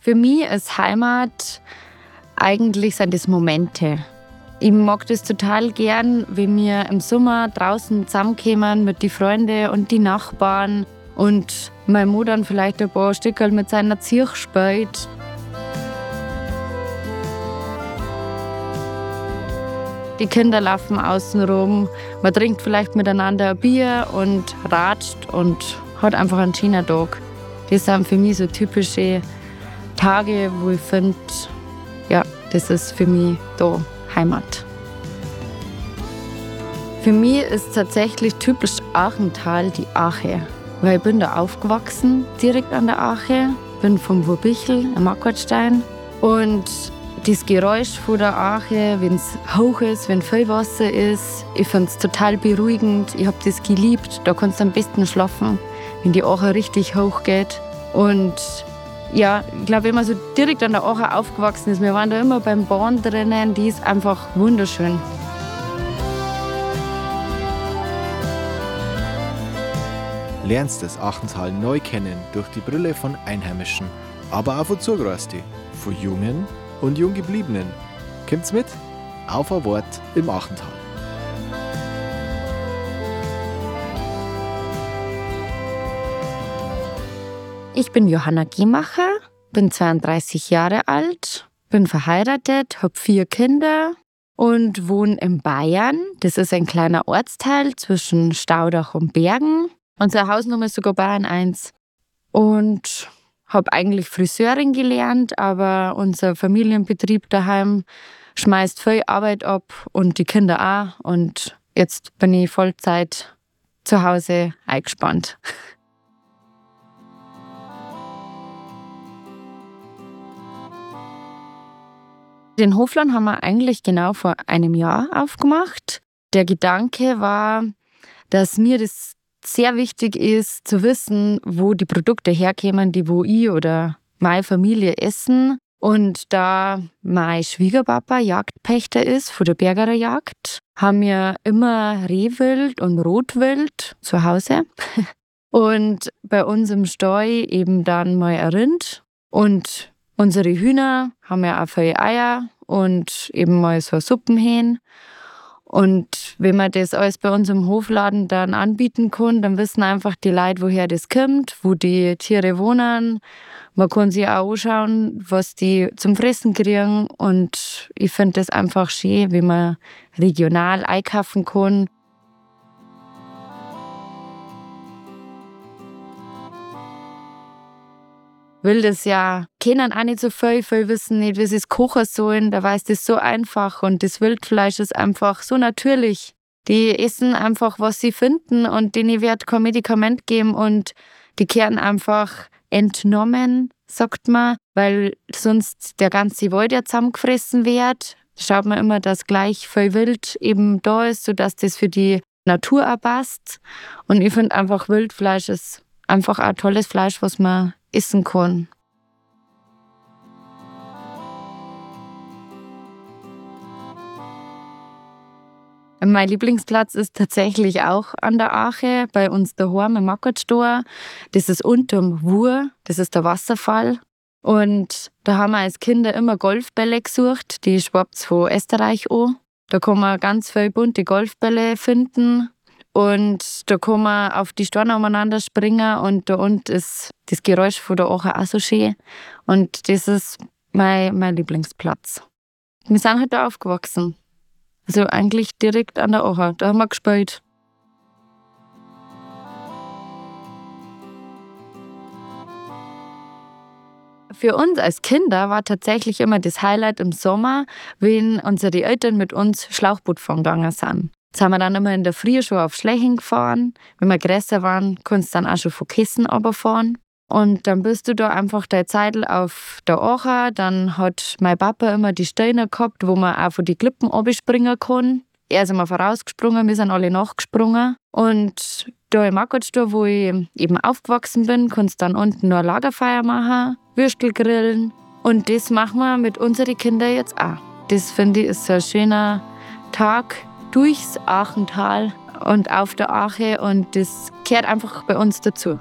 Für mich ist Heimat eigentlich sind das Momente. Ich mag das total gern, wenn wir im Sommer draußen zusammenkommen mit den Freunden und die Nachbarn und mein Mutter dann vielleicht ein paar Stückel mit seiner Zirch spielt. Die Kinder laufen außen rum, man trinkt vielleicht miteinander ein Bier und ratscht und hat einfach einen Tag. Das sind für mich so typische Tage, wo ich finde, ja, das ist für mich da Heimat. Für mich ist tatsächlich typisch Achental die Ache. Weil ich bin da aufgewachsen, direkt an der Ache, bin vom Wurbichel am Ackertstein und das Geräusch von der Ache, wenn es hoch ist, wenn viel Wasser ist, ich finde es total beruhigend. Ich habe das geliebt. Da kannst du am besten schlafen, wenn die Ache richtig hoch geht. Und ja, ich glaube, wenn man so direkt an der Ache aufgewachsen ist, wir waren da immer beim Bahn drinnen, die ist einfach wunderschön. Lernst das Achental neu kennen durch die Brille von Einheimischen, aber auch von Zugereisten, von Jungen und Junggebliebenen. Kommt's mit? Auf ein Wort im Achental. Ich bin Johanna Giemacher, bin 32 Jahre alt, bin verheiratet, habe vier Kinder und wohne in Bayern. Das ist ein kleiner Ortsteil zwischen Staudach und Bergen. Unsere Hausnummer ist sogar Bayern 1. Und habe eigentlich Friseurin gelernt, aber unser Familienbetrieb daheim schmeißt viel Arbeit ab und die Kinder auch. Und jetzt bin ich Vollzeit zu Hause eingespannt. Den Hofladen haben wir eigentlich genau vor einem Jahr aufgemacht. Der Gedanke war, dass mir das sehr wichtig ist, zu wissen, wo die Produkte herkommen, die wo ich oder meine Familie essen. Und da mein Schwiegerpapa Jagdpächter ist von der Bergerer Jagd, haben wir immer Rehwild und Rotwild zu Hause. Und bei uns im Stall eben dann mal ein Rind. Und Unsere Hühner haben ja auch viele Eier und eben mal so Suppenhähn. Und wenn man das alles bei uns im Hofladen dann anbieten kann, dann wissen einfach die Leute, woher das kommt, wo die Tiere wohnen. Man kann sich auch anschauen, was die zum Fressen kriegen. Und ich finde das einfach schön, wenn man regional einkaufen kann. Will das ja, kennen auch nicht so viel, viel wissen nicht, wie sie es kochen sollen. Da weiß das so einfach und das Wildfleisch ist einfach so natürlich. Die essen einfach, was sie finden und denen wird kein Medikament geben und die kehren einfach entnommen, sagt man, weil sonst der ganze Wald ja zusammengefressen wird. Schaut man immer, dass gleich viel Wild eben da ist, sodass das für die Natur auch passt. Und ich finde einfach, Wildfleisch ist einfach ein tolles Fleisch, was man essen kann. Mein Lieblingsplatz ist tatsächlich auch an der Ache, bei uns daheim im Mackertstor. Das ist unterm Wur, das ist der Wasserfall. Und da haben wir als Kinder immer Golfbälle gesucht, die schwappt von Österreich an. Da kann man ganz viele bunte Golfbälle finden. Und da kann man auf die Steine umeinander springen und da unten ist das Geräusch von der Ache auch so schön. Und das ist mein, mein Lieblingsplatz. Wir sind halt da aufgewachsen. Also eigentlich direkt an der Ache. Da haben wir gespielt. Für uns als Kinder war tatsächlich immer das Highlight im Sommer, wenn unsere Eltern mit uns Schlauchboot fahren gegangen sind. Haben wir dann immer in der Früh schon auf Schlächen gefahren. Wenn wir größer waren, konntest du dann auch schon von Kissen fahren. Und dann bist du da einfach deine Zeit auf der Acher. Dann hat mein Papa immer die Steine gehabt, wo man auch von die Klippen abspringen kann. Er ist immer vorausgesprungen, wir sind alle nachgesprungen. Und da im Ackertstor, wo ich eben aufgewachsen bin, kannst du dann unten ein Lagerfeuer machen, Würstel grillen. Und das machen wir mit unseren Kindern jetzt auch. Das finde ich ist ein schöner Tag, durchs Achental und auf der Ache und das gehört einfach bei uns dazu.